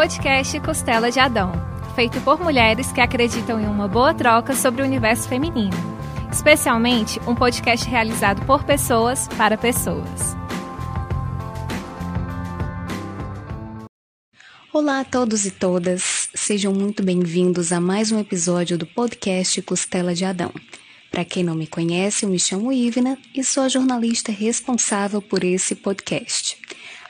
podcast Costela de Adão, feito por mulheres que acreditam em uma boa troca sobre o universo feminino. Especialmente um podcast realizado por pessoas para pessoas. Olá a todos e todas, sejam muito bem-vindos a mais um episódio do podcast Costela de Adão. Para quem não me conhece, eu me chamo Ivna e sou a jornalista responsável por esse podcast.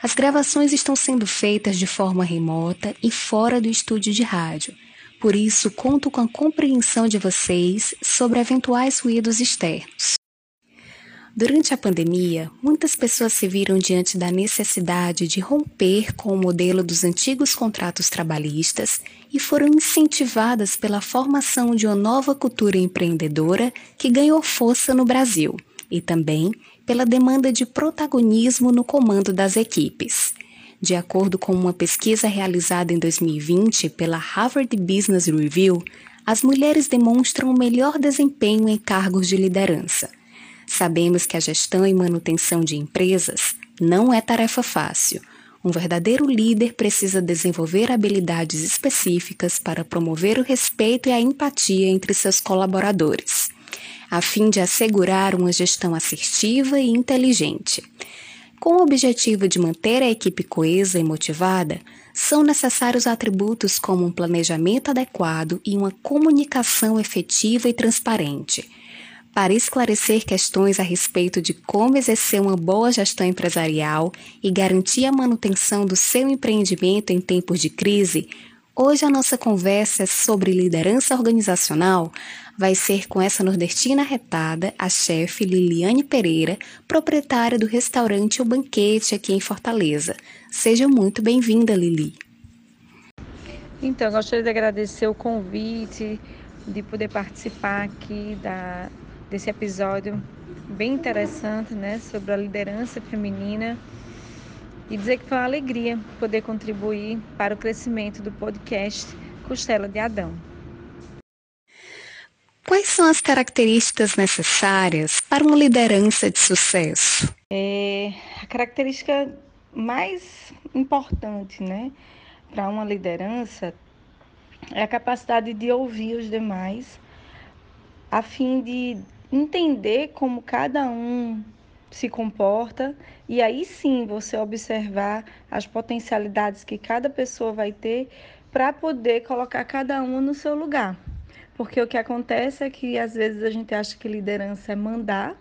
As gravações estão sendo feitas de forma remota e fora do estúdio de rádio. Por isso, conto com a compreensão de vocês sobre eventuais ruídos externos. Durante a pandemia, muitas pessoas se viram diante da necessidade de romper com o modelo dos antigos contratos trabalhistas e foram incentivadas pela formação de uma nova cultura empreendedora que ganhou força no Brasil e também pela demanda de protagonismo no comando das equipes. De acordo com uma pesquisa realizada em 2020 pela Harvard Business Review, as mulheres demonstram o melhor desempenho em cargos de liderança. Sabemos que a gestão e manutenção de empresas não é tarefa fácil. Um verdadeiro líder precisa desenvolver habilidades específicas para promover o respeito e a empatia entre seus colaboradores a fim de assegurar uma gestão assertiva e inteligente. Com o objetivo de manter a equipe coesa e motivada, são necessários atributos como um planejamento adequado e uma comunicação efetiva e transparente. Para esclarecer questões a respeito de como exercer uma boa gestão empresarial e garantir a manutenção do seu empreendimento em tempos de crise, Hoje a nossa conversa sobre liderança organizacional vai ser com essa nordestina retada, a chefe Liliane Pereira, proprietária do restaurante O Banquete aqui em Fortaleza. Seja muito bem-vinda, Lili. Então, gostaria de agradecer o convite, de poder participar aqui da, desse episódio bem interessante, né, sobre a liderança feminina e dizer que foi uma alegria poder contribuir para o crescimento do podcast Costela de Adão. Quais são as características necessárias para uma liderança de sucesso? É, a característica mais importante né, para uma liderança é a capacidade de ouvir os demais, a fim de entender como cada um se comporta e aí sim você observar as potencialidades que cada pessoa vai ter para poder colocar cada uma no seu lugar. Porque o que acontece é que às vezes a gente acha que liderança é mandar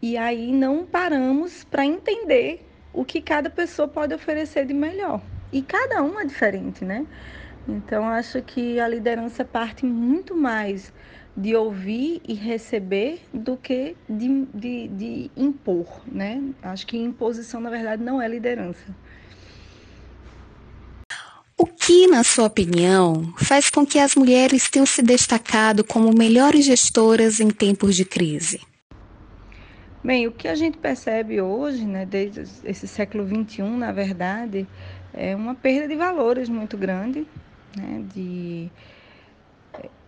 e aí não paramos para entender o que cada pessoa pode oferecer de melhor. E cada um é diferente, né? Então acho que a liderança parte muito mais de ouvir e receber do que de, de, de, impor, né? Acho que imposição, na verdade, não é liderança. O que, na sua opinião, faz com que as mulheres tenham se destacado como melhores gestoras em tempos de crise? Bem, o que a gente percebe hoje, né, desde esse século XXI, na verdade, é uma perda de valores muito grande, né, de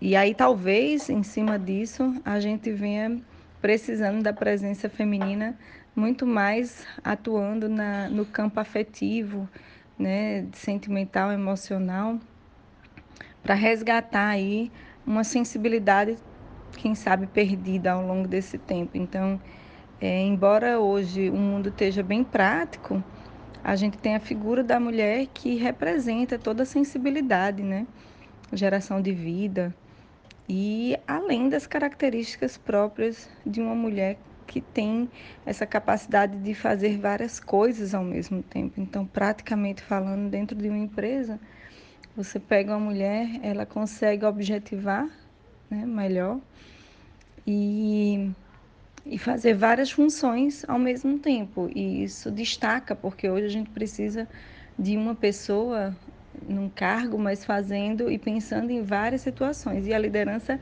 e aí talvez em cima disso a gente venha precisando da presença feminina muito mais atuando na, no campo afetivo, né, sentimental, emocional, para resgatar aí uma sensibilidade, quem sabe, perdida ao longo desse tempo. Então, é, embora hoje o mundo esteja bem prático, a gente tem a figura da mulher que representa toda a sensibilidade, né? Geração de vida, e além das características próprias de uma mulher que tem essa capacidade de fazer várias coisas ao mesmo tempo. Então, praticamente falando, dentro de uma empresa, você pega uma mulher, ela consegue objetivar né, melhor e, e fazer várias funções ao mesmo tempo. E isso destaca, porque hoje a gente precisa de uma pessoa num cargo, mas fazendo e pensando em várias situações. E a liderança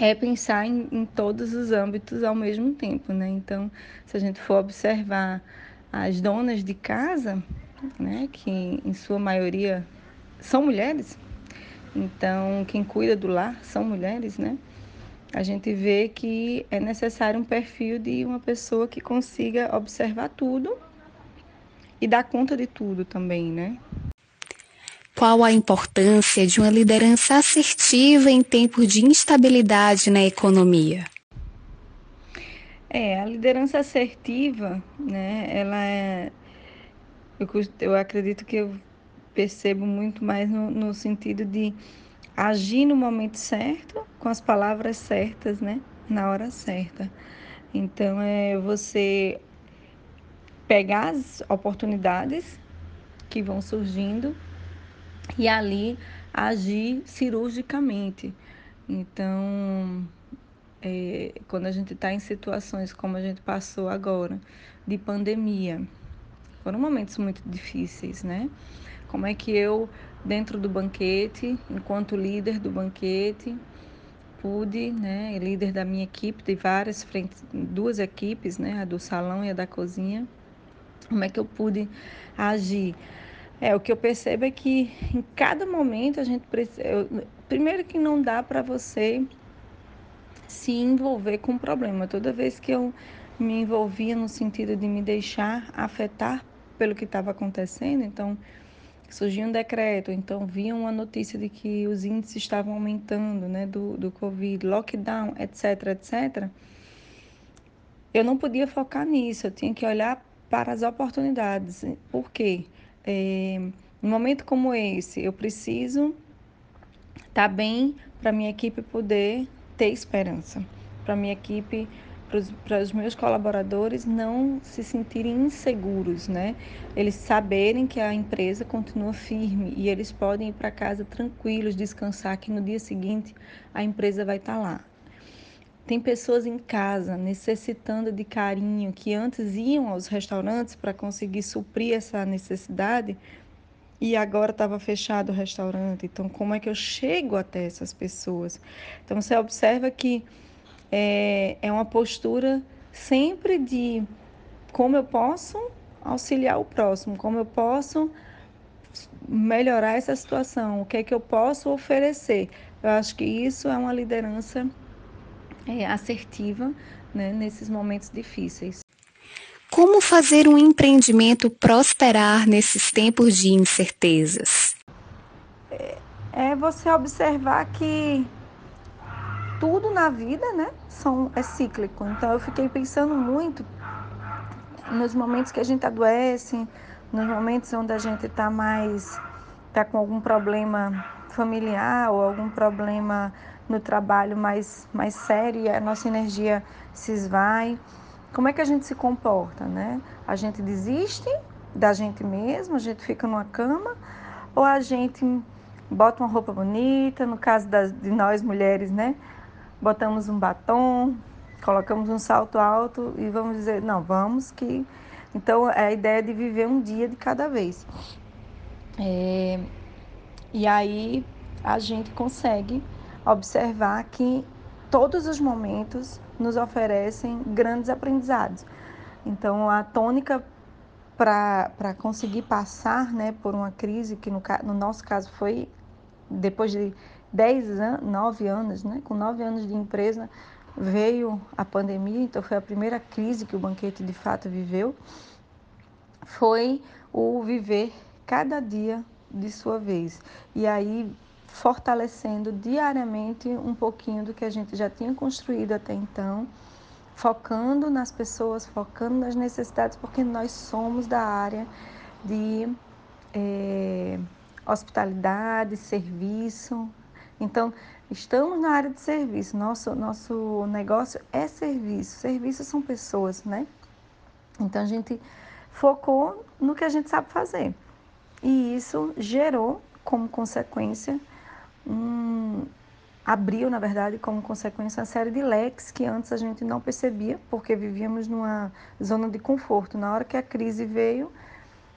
é pensar em, em todos os âmbitos ao mesmo tempo, né? Então, se a gente for observar as donas de casa, né, que em sua maioria são mulheres, então quem cuida do lar são mulheres, né? A gente vê que é necessário um perfil de uma pessoa que consiga observar tudo e dar conta de tudo também, né? Qual a importância de uma liderança assertiva em tempos de instabilidade na economia? É, a liderança assertiva, né, ela é. Eu, eu acredito que eu percebo muito mais no, no sentido de agir no momento certo, com as palavras certas, né, na hora certa. Então, é você pegar as oportunidades que vão surgindo e ali agir cirurgicamente. Então, é, quando a gente está em situações como a gente passou agora, de pandemia, foram momentos muito difíceis, né? Como é que eu, dentro do banquete, enquanto líder do banquete, pude, né, líder da minha equipe, de várias frentes, duas equipes, né, a do salão e a da cozinha, como é que eu pude agir? É, o que eu percebo é que em cada momento a gente precisa. Primeiro que não dá para você se envolver com o problema. Toda vez que eu me envolvia no sentido de me deixar afetar pelo que estava acontecendo, então surgia um decreto, então via uma notícia de que os índices estavam aumentando, né, do, do Covid, lockdown, etc, etc. Eu não podia focar nisso, eu tinha que olhar para as oportunidades. Por quê? É, momento como esse, eu preciso estar tá bem para minha equipe poder ter esperança, para minha equipe para os meus colaboradores não se sentirem inseguros, né? Eles saberem que a empresa continua firme e eles podem ir para casa tranquilos, descansar que no dia seguinte a empresa vai estar tá lá. Tem pessoas em casa necessitando de carinho que antes iam aos restaurantes para conseguir suprir essa necessidade e agora estava fechado o restaurante. Então, como é que eu chego até essas pessoas? Então, você observa que é, é uma postura sempre de como eu posso auxiliar o próximo, como eu posso melhorar essa situação, o que é que eu posso oferecer. Eu acho que isso é uma liderança é, assertiva né, nesses momentos difíceis. Como fazer um empreendimento prosperar nesses tempos de incertezas? É, é você observar que tudo na vida, né, são, é cíclico. Então eu fiquei pensando muito nos momentos que a gente adoece, nos momentos onde a gente está mais, está com algum problema familiar ou algum problema no trabalho mais, mais sério e a nossa energia se esvai. Como é que a gente se comporta, né? A gente desiste da gente mesmo, a gente fica numa cama, ou a gente bota uma roupa bonita, no caso das, de nós mulheres, né? botamos um batom, colocamos um salto alto e vamos dizer, não, vamos que. Então, é a ideia de viver um dia de cada vez. É... E aí a gente consegue observar que todos os momentos nos oferecem grandes aprendizados. Então, a tônica para conseguir passar né, por uma crise, que no, no nosso caso foi depois de 10 anos, 9 anos, né? Com 9 anos de empresa veio a pandemia, então foi a primeira crise que o banquete de fato viveu. Foi o viver cada dia de sua vez. E aí fortalecendo diariamente um pouquinho do que a gente já tinha construído até então, focando nas pessoas, focando nas necessidades, porque nós somos da área de é, hospitalidade, serviço, então, estamos na área de serviço. Nosso, nosso negócio é serviço. Serviços são pessoas, né? Então, a gente focou no que a gente sabe fazer. E isso gerou como consequência um, abriu, na verdade, como consequência uma série de leques que antes a gente não percebia, porque vivíamos numa zona de conforto. Na hora que a crise veio,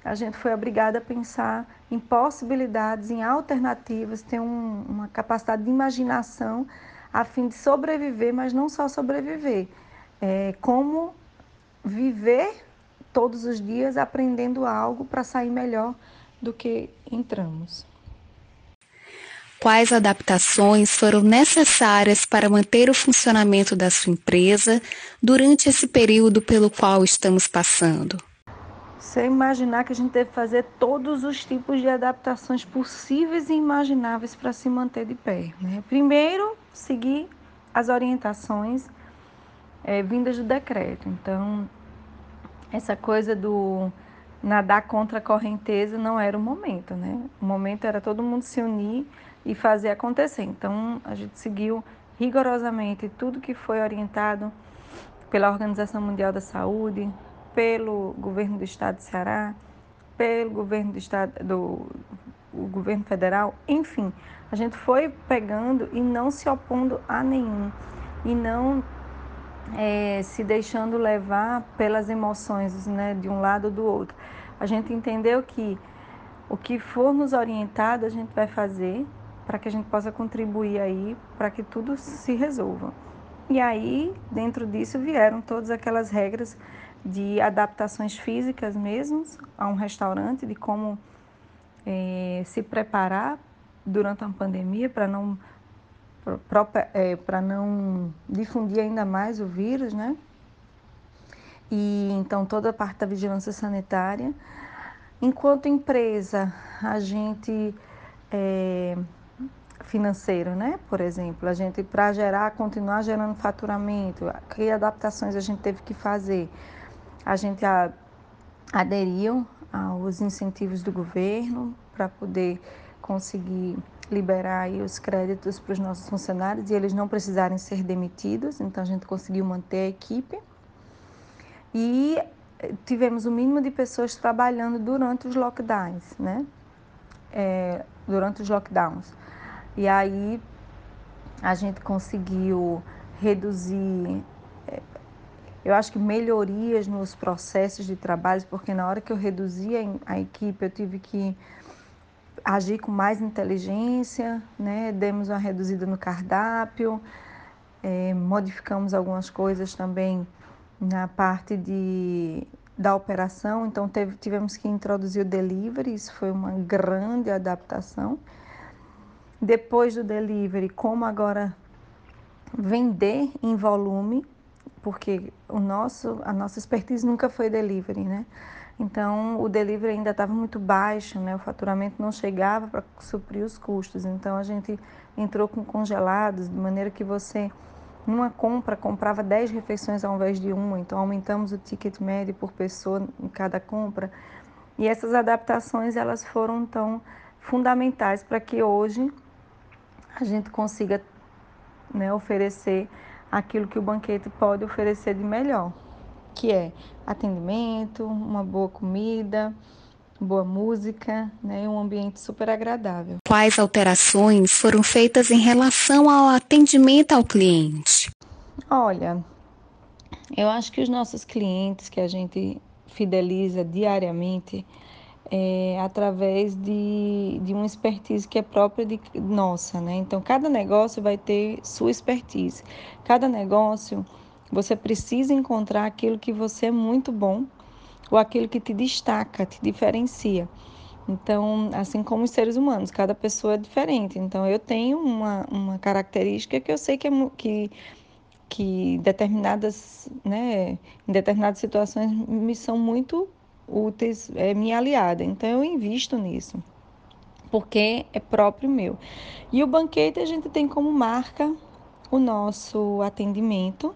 a gente foi obrigada a pensar em possibilidades, em alternativas, ter um, uma capacidade de imaginação a fim de sobreviver, mas não só sobreviver, é, como viver todos os dias aprendendo algo para sair melhor do que entramos. Quais adaptações foram necessárias para manter o funcionamento da sua empresa durante esse período pelo qual estamos passando? você imaginar que a gente deve fazer todos os tipos de adaptações possíveis e imagináveis para se manter de pé. Né? Primeiro, seguir as orientações é, vindas do decreto. Então, essa coisa do nadar contra a correnteza não era o momento, né? O momento era todo mundo se unir e fazer acontecer. Então, a gente seguiu rigorosamente tudo que foi orientado pela Organização Mundial da Saúde, pelo governo do estado de Ceará, pelo governo do estado do o governo federal, enfim, a gente foi pegando e não se opondo a nenhum e não é, se deixando levar pelas emoções, né, de um lado ou do outro. A gente entendeu que o que for nos orientado a gente vai fazer para que a gente possa contribuir aí para que tudo se resolva. E aí, dentro disso, vieram todas aquelas regras de adaptações físicas mesmo a um restaurante, de como é, se preparar durante uma pandemia para não para é, não difundir ainda mais o vírus, né? E então toda a parte da vigilância sanitária. Enquanto empresa, a gente é, financeiro, né? Por exemplo, a gente para gerar, continuar gerando faturamento, que adaptações a gente teve que fazer? A gente a, aderiu aos incentivos do governo para poder conseguir liberar os créditos para os nossos funcionários e eles não precisarem ser demitidos, então a gente conseguiu manter a equipe. E tivemos o mínimo de pessoas trabalhando durante os lockdowns, né? É, durante os lockdowns. E aí a gente conseguiu reduzir, é, eu acho que melhorias nos processos de trabalho, porque na hora que eu reduzia a equipe, eu tive que agir com mais inteligência, né? demos uma reduzida no cardápio, é, modificamos algumas coisas também na parte de, da operação, então teve, tivemos que introduzir o delivery, isso foi uma grande adaptação. Depois do delivery, como agora vender em volume, porque o nosso, a nossa expertise nunca foi delivery, né? Então, o delivery ainda estava muito baixo, né? O faturamento não chegava para suprir os custos. Então, a gente entrou com congelados, de maneira que você, numa compra, comprava 10 refeições ao invés de uma. Então, aumentamos o ticket médio por pessoa em cada compra. E essas adaptações, elas foram, então, fundamentais para que hoje a gente consiga né, oferecer aquilo que o banquete pode oferecer de melhor que é atendimento, uma boa comida, boa música, né, um ambiente super agradável. Quais alterações foram feitas em relação ao atendimento ao cliente? Olha, eu acho que os nossos clientes que a gente fideliza diariamente é, através de, de uma expertise que é própria de nossa, né? Então, cada negócio vai ter sua expertise. Cada negócio você precisa encontrar aquilo que você é muito bom ou aquilo que te destaca, te diferencia. Então, assim como os seres humanos, cada pessoa é diferente. Então, eu tenho uma, uma característica que eu sei que, é, que, que determinadas, né, em determinadas situações me são muito úteis, é minha aliada. Então, eu invisto nisso, porque é próprio meu. E o banquete a gente tem como marca o nosso atendimento,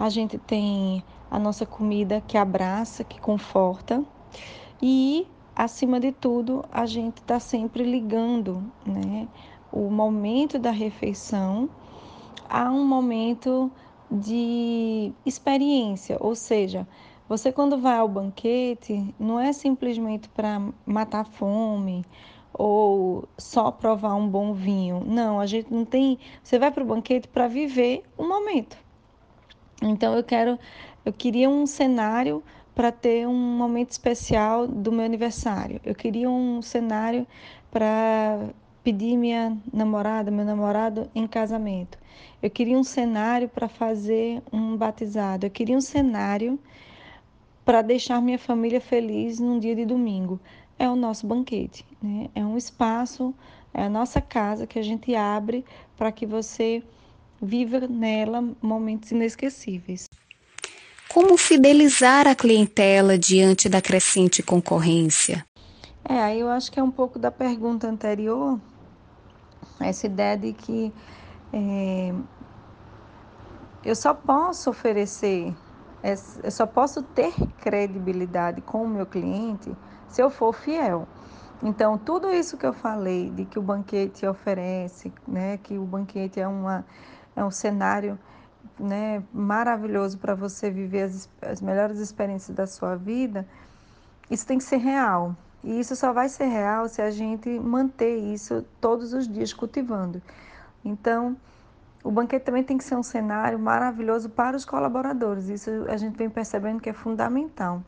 a gente tem a nossa comida que abraça, que conforta e, acima de tudo, a gente está sempre ligando né, o momento da refeição a um momento de experiência, ou seja, você quando vai ao banquete não é simplesmente para matar fome ou só provar um bom vinho. Não, a gente não tem. Você vai para o banquete para viver o momento. Então eu quero, eu queria um cenário para ter um momento especial do meu aniversário. Eu queria um cenário para pedir minha namorada, meu namorado em casamento. Eu queria um cenário para fazer um batizado. Eu queria um cenário para deixar minha família feliz num dia de domingo. É o nosso banquete, né? É um espaço, é a nossa casa que a gente abre para que você Viva nela momentos inesquecíveis. como fidelizar a clientela diante da crescente concorrência? É, aí eu acho que é um pouco da pergunta anterior, essa ideia de que é, eu só posso oferecer, eu só posso ter credibilidade com o meu cliente se eu for fiel. Então, tudo isso que eu falei de que o banquete oferece, né, que o banquete é, uma, é um cenário né, maravilhoso para você viver as, as melhores experiências da sua vida, isso tem que ser real. E isso só vai ser real se a gente manter isso todos os dias cultivando. Então, o banquete também tem que ser um cenário maravilhoso para os colaboradores. Isso a gente vem percebendo que é fundamental.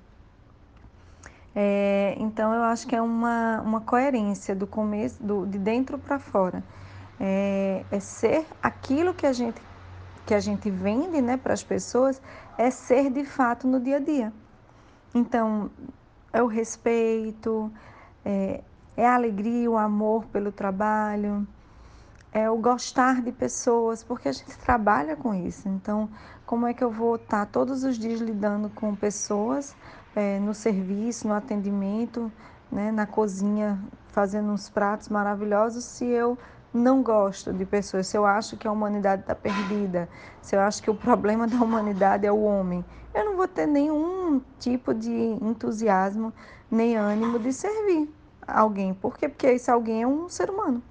É, então eu acho que é uma, uma coerência do começo, do, de dentro para fora. É, é, ser aquilo que a gente que a gente vende né, para as pessoas, é ser de fato no dia a dia. Então, é o respeito, é, é a alegria, o amor pelo trabalho, é o gostar de pessoas, porque a gente trabalha com isso. Então, como é que eu vou estar todos os dias lidando com pessoas é, no serviço, no atendimento, né, na cozinha, fazendo uns pratos maravilhosos, se eu não gosto de pessoas, se eu acho que a humanidade está perdida, se eu acho que o problema da humanidade é o homem, eu não vou ter nenhum tipo de entusiasmo nem ânimo de servir alguém. Por quê? Porque esse alguém é um ser humano,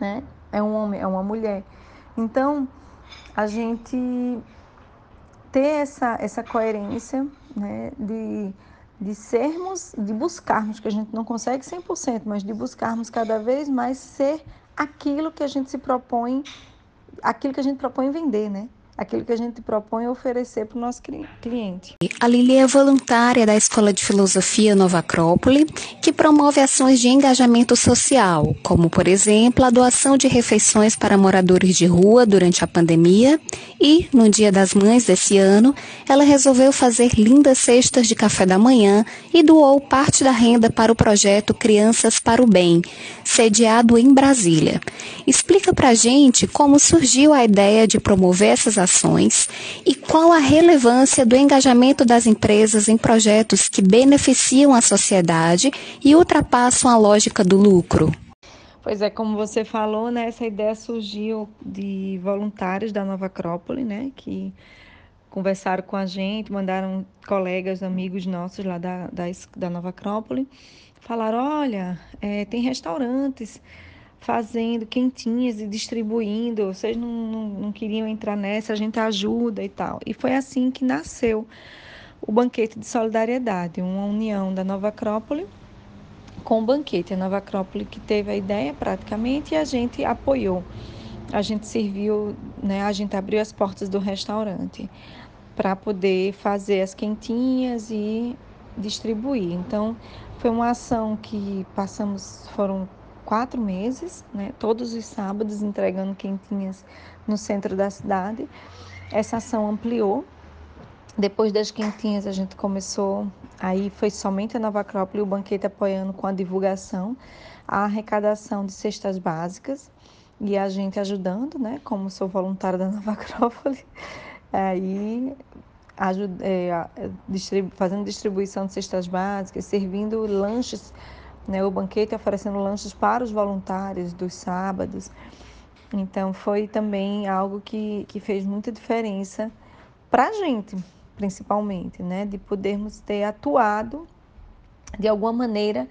né? É um homem, é uma mulher. Então, a gente ter essa, essa coerência né, de, de sermos, de buscarmos, que a gente não consegue 100%, mas de buscarmos cada vez mais ser aquilo que a gente se propõe, aquilo que a gente propõe vender, né? Aquilo que a gente propõe oferecer para o nosso cliente. A Lili é voluntária da Escola de Filosofia Nova Acrópole, que promove ações de engajamento social, como, por exemplo, a doação de refeições para moradores de rua durante a pandemia e, no Dia das Mães desse ano, ela resolveu fazer lindas cestas de café da manhã e doou parte da renda para o projeto Crianças para o Bem, sediado em Brasília. Explica para gente como surgiu a ideia de promover essas ações e qual a relevância do engajamento das empresas em projetos que beneficiam a sociedade e ultrapassam a lógica do lucro. Pois é, como você falou, né, essa ideia surgiu de voluntários da Nova Acrópole, né, que conversaram com a gente, mandaram colegas, amigos nossos lá da, da, da Nova Acrópole, falaram, olha, é, tem restaurantes fazendo quentinhas e distribuindo. Vocês não, não, não queriam entrar nessa, a gente ajuda e tal. E foi assim que nasceu o Banquete de Solidariedade, uma união da Nova Acrópole com o banquete. A Nova Acrópole que teve a ideia praticamente e a gente apoiou. A gente serviu, né, a gente abriu as portas do restaurante para poder fazer as quentinhas e distribuir. Então, foi uma ação que passamos, foram quatro meses, né, todos os sábados entregando quentinhas no centro da cidade. Essa ação ampliou. Depois das quentinhas, a gente começou, aí foi somente a Nova Acrópole e o banquete apoiando com a divulgação, a arrecadação de cestas básicas e a gente ajudando, né, como sou voluntária da Nova Acrópole, aí ajuda, é, distribu fazendo distribuição de cestas básicas, servindo lanches né, o banquete oferecendo lanches para os voluntários dos sábados. Então, foi também algo que, que fez muita diferença para a gente, principalmente, né, de podermos ter atuado de alguma maneira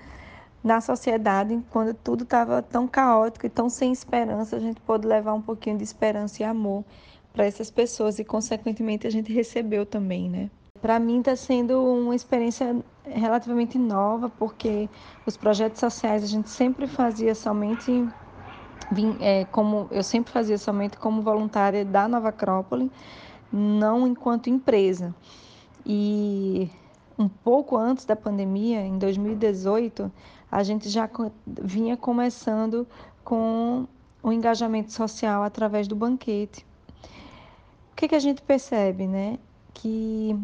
na sociedade quando tudo estava tão caótico e tão sem esperança, a gente pôde levar um pouquinho de esperança e amor para essas pessoas e, consequentemente, a gente recebeu também, né? Para mim está sendo uma experiência relativamente nova, porque os projetos sociais a gente sempre fazia somente é, como eu sempre fazia somente como voluntária da Nova Acrópole, não enquanto empresa. E um pouco antes da pandemia, em 2018, a gente já vinha começando com o engajamento social através do banquete. O que, que a gente percebe, né? Que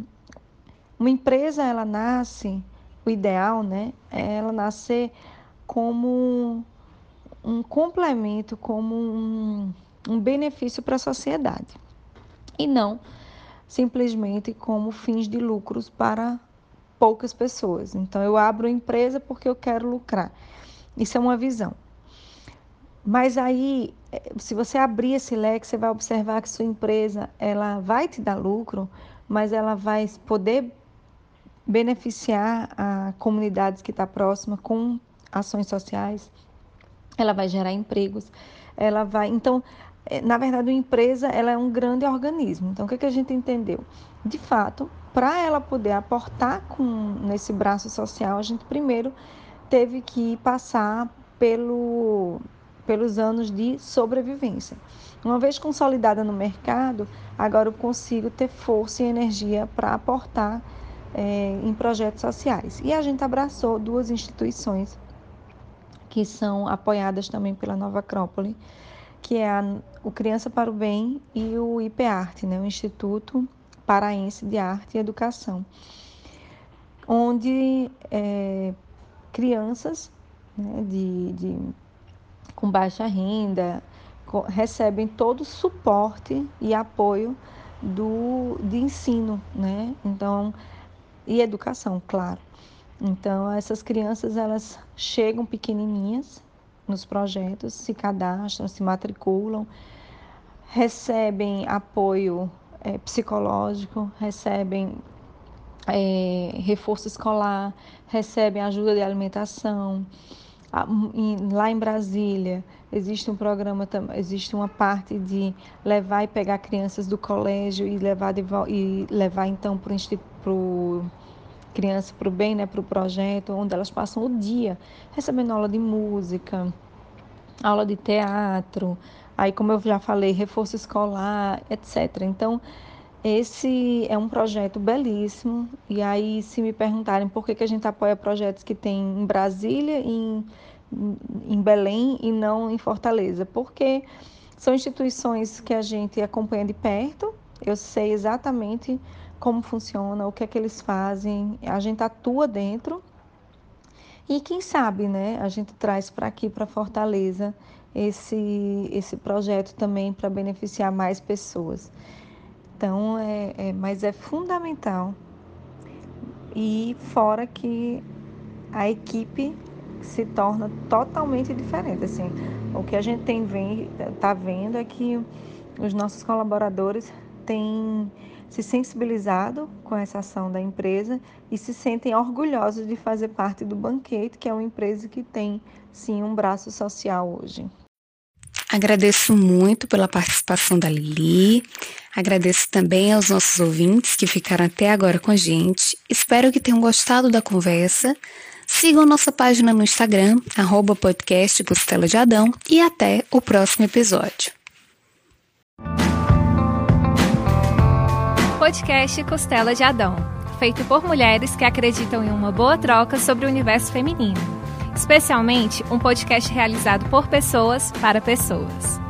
uma empresa, ela nasce, o ideal, né, é ela nascer como um complemento, como um, um benefício para a sociedade. E não simplesmente como fins de lucros para poucas pessoas. Então, eu abro empresa porque eu quero lucrar. Isso é uma visão. Mas aí, eh, se você abrir esse leque, você vai observar que sua empresa ela vai te dar lucro, mas ela vai poder beneficiar a comunidade que está próxima com ações sociais, ela vai gerar empregos, ela vai. Então, eh, na verdade, uma empresa ela é um grande organismo. Então, o que, é que a gente entendeu? De fato, para ela poder aportar com, nesse braço social, a gente primeiro teve que passar pelo, pelos anos de sobrevivência. Uma vez consolidada no mercado, agora eu consigo ter força e energia para aportar é, em projetos sociais. E a gente abraçou duas instituições que são apoiadas também pela Nova Acrópole, que é a, o Criança para o Bem e o IPARTE, né, o Instituto Paraense de Arte e Educação, onde é, crianças né, de, de, com baixa renda co recebem todo o suporte e apoio do, de ensino, né? Então, e educação, claro. Então, essas crianças elas chegam pequenininhas nos projetos, se cadastram, se matriculam, recebem apoio é, psicológico, recebem é, reforço escolar, recebem ajuda de alimentação. Lá em Brasília existe um programa, existe uma parte de levar e pegar crianças do colégio e levar, de, e levar então para o criança para o bem, né, para o projeto, onde elas passam o dia recebendo aula de música, aula de teatro, aí como eu já falei, reforço escolar, etc. Então, esse é um projeto belíssimo. E aí, se me perguntarem por que, que a gente apoia projetos que tem em Brasília, em, em Belém e não em Fortaleza, porque são instituições que a gente acompanha de perto. Eu sei exatamente como funciona, o que é que eles fazem, a gente atua dentro. E quem sabe, né, a gente traz para aqui, para Fortaleza, esse, esse projeto também para beneficiar mais pessoas. Então, é, é, mas é fundamental. E fora que a equipe se torna totalmente diferente. Assim, o que a gente tem está vendo é que os nossos colaboradores têm se sensibilizado com essa ação da empresa e se sentem orgulhosos de fazer parte do Banquete, que é uma empresa que tem sim um braço social hoje. Agradeço muito pela participação da Lili. Agradeço também aos nossos ouvintes que ficaram até agora com a gente. Espero que tenham gostado da conversa. Sigam nossa página no Instagram, arroba podcast Costela de Adão, e até o próximo episódio. Podcast Costela de Adão, feito por mulheres que acreditam em uma boa troca sobre o universo feminino especialmente um podcast realizado por pessoas para pessoas.